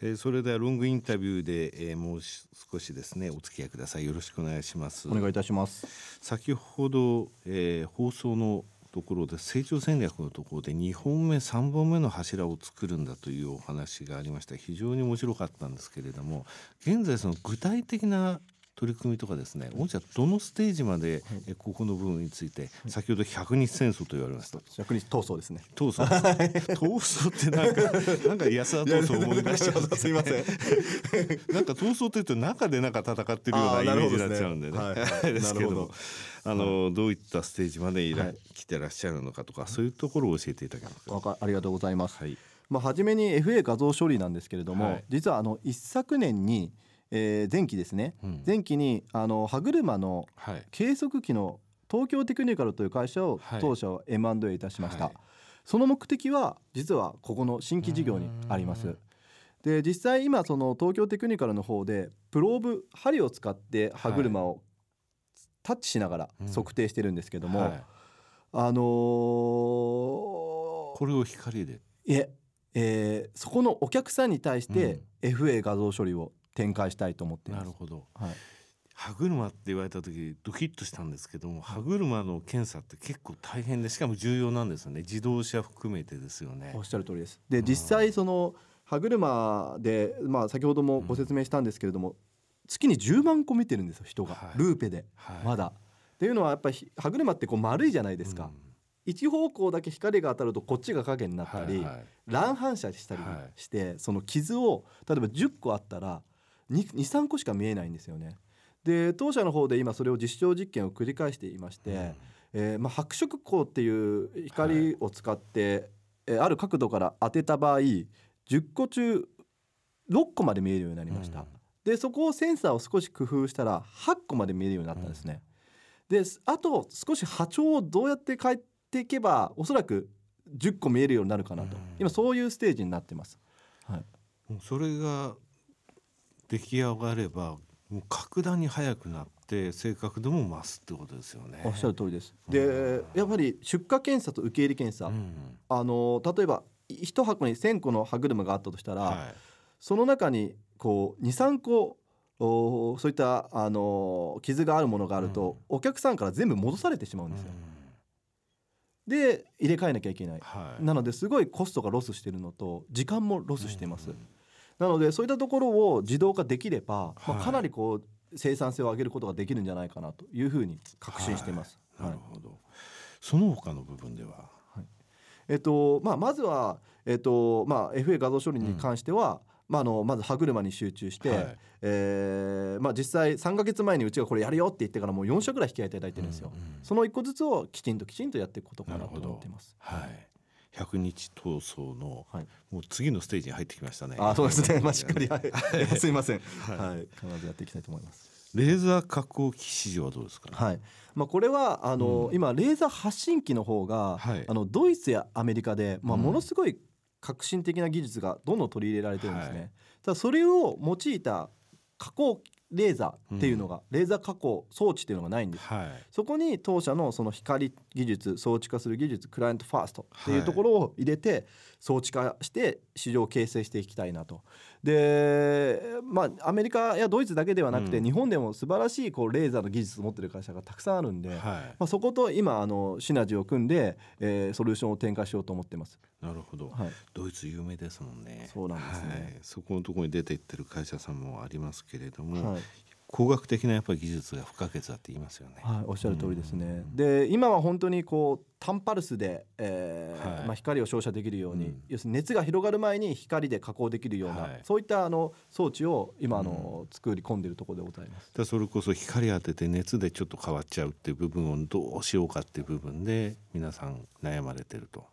えー、それではロングインタビューで、えー、もう少しですねお付き合いください。よろしくお願いします。お願いいたします。先ほど、えー、放送のところで成長戦略のところで2本目3本目の柱を作るんだというお話がありました。非常に面白かったんですけれども現在その具体的な取り組みとかですね御社どのステージまで、はい、ここの部分について、先ほど百日戦争と言われました。百日闘争ですね。闘争？闘争ってなんか なんか安田闘争思い出しちゃうすいません。なんか闘争というと中でなんか戦ってるようなイメージになっちゃうんでね、ね、ですけどあの、はい、どういったステージまでいら、はい、来てらっしゃるのかとかそういうところを教えていただけますか？ありがとうございます、はい。まあ、初めに FA 画像処理なんですけれども、はい、実はあの一昨年にえー、前期ですね、うん、前期にあの歯車の計測器の東京テクニカルという会社を当社は M&A いたしました、はい、その目的は実はここの新規事業にあります。で実際今その東京テクニカルの方でプローブ針を使って歯車をタッチしながら測定してるんですけども、はい、あのー、これを光で。いええー、そこのお客さんに対して FA 画像処理を展開したいと思ってなるほど、はい、歯車って言われた時ドキッとしたんですけども歯車の検査って結構大変でしかも重要なんですよね。自動車含めてですよね。おっしゃる通りです。で実際その歯車でまあ先ほどもご説明したんですけれども、うん、月に10万個見てるんですよ人が、はい、ルーペで、はい、まだ。っていうのはやっぱり歯車ってこう丸いじゃないですか、うん。一方向だけ光が当たるとこっちが影になったり、はいはい、乱反射したりして、はい、その傷を例えば10個あったら23個しか見えないんですよね。で当社の方で今それを実証実験を繰り返していまして、うん、えー、まあ、白色光っていう光を使って、はい、ある角度から当てた場合10個中6個まで見えるようになりました。うん、でそこをセンサーを少し工夫したら8個まで見えるようになったんですね。うん、であと少し波長をどうやって変えていけばおそらく10個見えるようになるかなと、今そういうステージになってます。はい、それが出来上がればもう格段に速くなって正確度も増すってことですよね。おっしゃる通りです。で、やっぱり出荷検査と受け入れ検査、うん、あの例えば一箱に1,000個の歯車があったとしたら、はい、その中にこう23個おそういったあの傷があるものがあると、うん、お客さんから全部戻されてしまうんですよ。うん、で入れ替えなきゃいけない、はい、なのですごいコストがロスしてるのと時間もロスしてます。なのでそういったところを自動化できれば、まあ、かなりこう生産性を上げることができるんじゃないかなというふうに確信しています。はい、なるほど、その他の部分では、はい。えっとまあ、まずは、えっとまあ、FA 画像処理に関しては、うん。まあ、あのまず歯車に集中して、はい、えー、まあ、実際3か月前にうちがこれやるよって言ってからもう4社ぐらい引き合いいただいてるんですよ、うんうん、その1個ずつをきちんときちんとやっていくことかなと思ってます。はい百日闘争の、はい、もう次のステージに入ってきましたね。あ、そうですね。まあしっかり、はい、すいません。はい、必ずやっていきたいと思います。レーザー加工機市場はどうですか、ね、はい。まあこれはあの、うん、今レーザー発信機の方が、はい、あのドイツやアメリカでまあものすごい革新的な技術がどんどん取り入れられてるんですね。はい、ただそれを用いた加工レーザーっていうのが、うん、レーザー加工装置っていうのがないんです、はい、そこに当社のその光技術装置化する技術クライアントファーストっていうところを入れて装置化して市場を形成していきたいなと。でまあアメリカやドイツだけではなくて、うん、日本でも素晴らしいこうレーザーの技術を持ってる会社がたくさんあるんで、はい、まあ、そこと今あのシナジーを組んで、えー、ソリューションを展開しようと思ってます。なるほど、はい、ドイツ有名ですもんね。そうなんですね、はい、そこのところに出ていってる会社さんもありますけれども、はい、工学的なやっぱり技術が不可欠だって言いますよね。はい、おっしゃる通りですね。で、今は本当にこう単パルスで、えー、はい、まあ光を照射できるように、うん、要するに熱が広がる前に光で加工できるような、はい、そういったあの装置を今あの、うん、作り込んでいるところでございます。だそれこそ光当てて熱でちょっと変わっちゃうっていう部分をどうしようかっていう部分で皆さん悩まれてると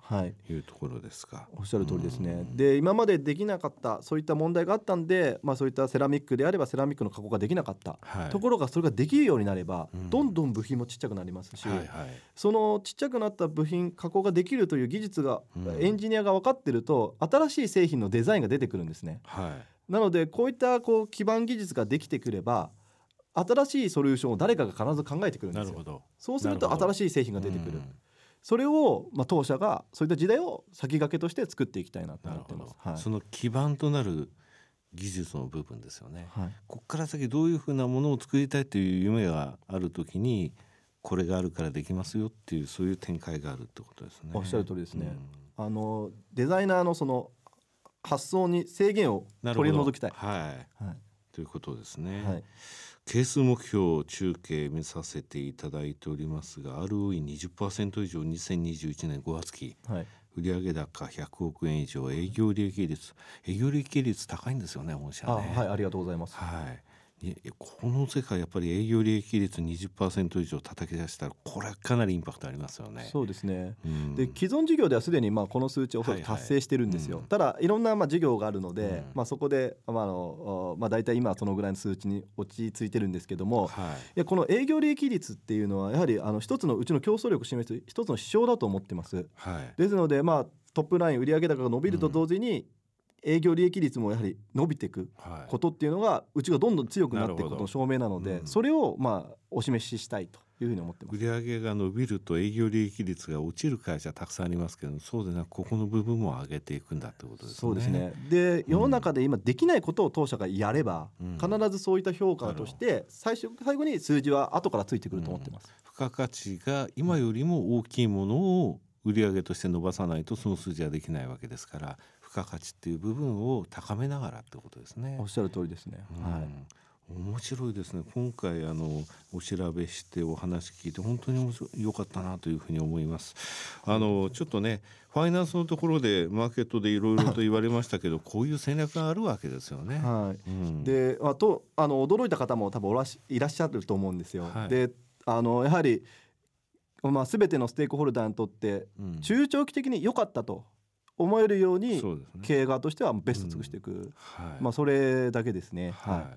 い。うところですか。はい、おっしゃる通りですね。うん、で今までできなかったそういった問題があったんで、まあそういったセラミックであればセラミックの加工ができなかった、はい、ところがそれができるようになれば、どんどん部品もちっちゃくなりますし、はいはい、そのちっちゃくなった部品加工ができるという技術が、エンジニアが分かってると新しい製品のデザインが出てくるんですね。はい、なのでこういったこう基盤技術ができてくれば新しいソリューションを誰かが必ず考えてくるんですよ。そうすると新しい製品が出てくる。それを、まあ、当社がそういった時代を先駆けとして作っていきたいなと思ってます。はい、その基盤となる技術の部分ですよね、はい、ここから先どういうふうなものを作りたいという夢がある時にこれがあるからできますよっていうそういう展開があるってことですね。おっしゃる通りですね。うん、あのデザイナーのその発想に制限を取り除きたい。はい、はい、ということですね。はい。係数目標中継見させていただいておりますが ROE20% 以上2021年5月期、はい、売上高100億円以上営業利益率。営業利益率高いんですよね御社ね。はいありがとうございます、はいこの世界やっぱり営業利益率20%以上叩き出したらこれはかなりインパクトありますよね。そうですね、うん、で既存事業ではすでにまあこの数値を達成してるんですよ、はいはいうん、ただいろんなまあ事業があるので、うん、まあ、そこで、まああのまあ、大体今そのぐらいの数値に落ち着いてるんですけども、はい、いやこの営業利益率っていうのはやはりあの一つのうちの競争力を示す一つの指標だと思ってます。はい、ですので、まあ、トップライン売上高が伸びると同時に、営業利益率もやはり伸びてい。くことっていうのが、うちがどんどん強くなっていくことの証明なので、それをまあお示ししたいというふうに思ってます。売上が伸びると営業利益率が落ちる会社たくさんありますけどそうでなくここの部分も上げていくんだってことですね。そうですね。で世の中で今できないことを当社がやれば、うん、必ずそういった評価として最初最後に数字は後からついてくると思ってます。うん、付加価値が今よりも大きいものを売上として伸ばさないとその数字はできないわけですから付加価値っていう部分を高めながらってことですね。おっしゃる通りですね。うん、はい。面白いですね今回あのお調べしてお話聞いて本当に良かったなというふうに思いますあのちょっとねファイナンスのところでマーケットでいろいろと言われましたけどこういう戦略があるわけですよね。はい、うん、であとあの驚いた方も多分おらしいらっしゃると思うんですよ。はい、であのやはりまあ、全てのステークホルダーにとって中長期的に良かったと思えるように経営側としてはベスト尽くしていく、うん。はい、まあ、それだけですね。はい、は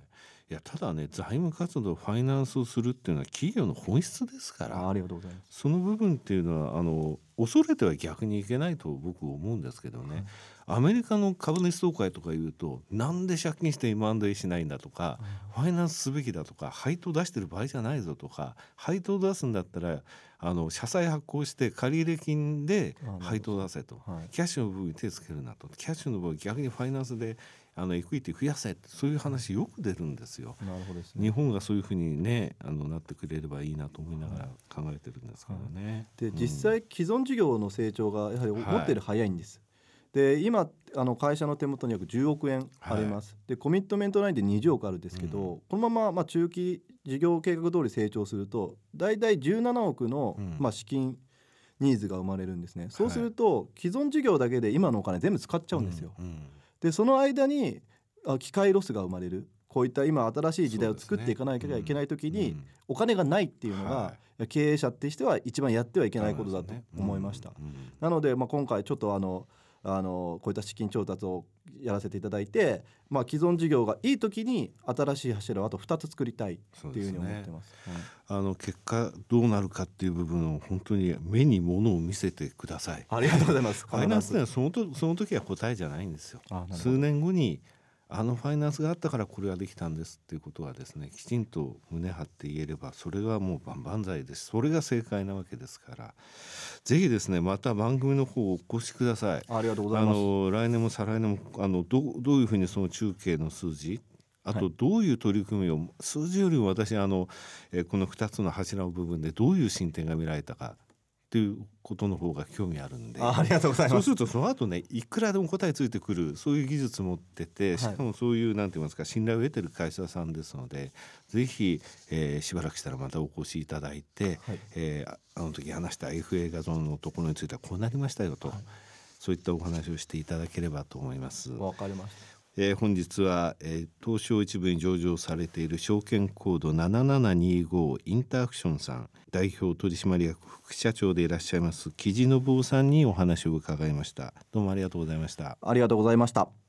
いいやただね財務活動ファイナンスをするっていうのは企業の本質ですからありがとうございます。その部分っていうのはあの恐れては逆にいけないと僕思うんですけどね、はい、アメリカの株主総会とか言うとなんで借金して M&A しないんだとか、ファイナンスすべきだとか配当出してる場合じゃないぞとか配当出すんだったらあの社債発行して借入金で配当出せと、はい、キャッシュの部分に手つけるなと。キャッシュの部分逆にファイナンスであのエクイティ増やせそういう話よく出るんですよ。なるほど、ね、日本がそういうふうにねあのなってくれればいいなと思いながら考えてるんですけどね。で、実際既存事業の成長がやはり思ってる早いんです。で今あの会社の手元に約10億円あります、はい、でコミットメントラインで20億あるんですけど、うん、このまままあ中期事業計画通り成長すると大体17億の、うん、まあ資金ニーズが生まれるんですね、そうすると、既存事業だけで今のお金全部使っちゃうんですよ。うん、でその間に機械ロスが生まれる。こういった今新しい時代を作っていかなきゃいけない時にお金がないっていうのが経営者としては一番やってはいけないことだと思いました。なのでまあ今回ちょっとあのあのこういった資金調達をやらせていただいて、まあ、既存事業がいい時に新しい柱をあと2つ作りたいっていうふうに思ってます。すねはい、あの結果どうなるかっていう部分を本当に目にものを見せてください。ありがとうございます。ファイナンスではそのとその時は答えじゃないんですよ。数年後にあのファイナンスがあったからこれができたんですっていうことはですねきちんと胸張って言えればそれはもう万々歳です。それが正解なわけですから。ぜひですねまた番組の方お越しください。ありがとうございます。あの来年も再来年もあのどどういうふうにその中継の数字あとどういう取り組みを、数字よりも私あの、えこの2つの柱の部分でどういう進展が見られたかっていうことの方が興味あるんで。ありがとうございます。そうするとその後ねいくらでも答えついてくるそういう技術持っててしかもそういう、はい、なんて言いますか信頼を得てる会社さんですのでぜひ、えー、しばらくしたらまたお越しいただいて、はい、えー、あの時話した FA 画像のところについてはこうなりましたよと、はい、そういったお話をしていただければと思います。わかりましたえー、本日は、えー、東証一部に上場されている証券コード7725インターアクションさん代表取締役副社長でいらっしゃいます木地信夫さんにお話を伺いました。どうもありがとうございました。ありがとうございました。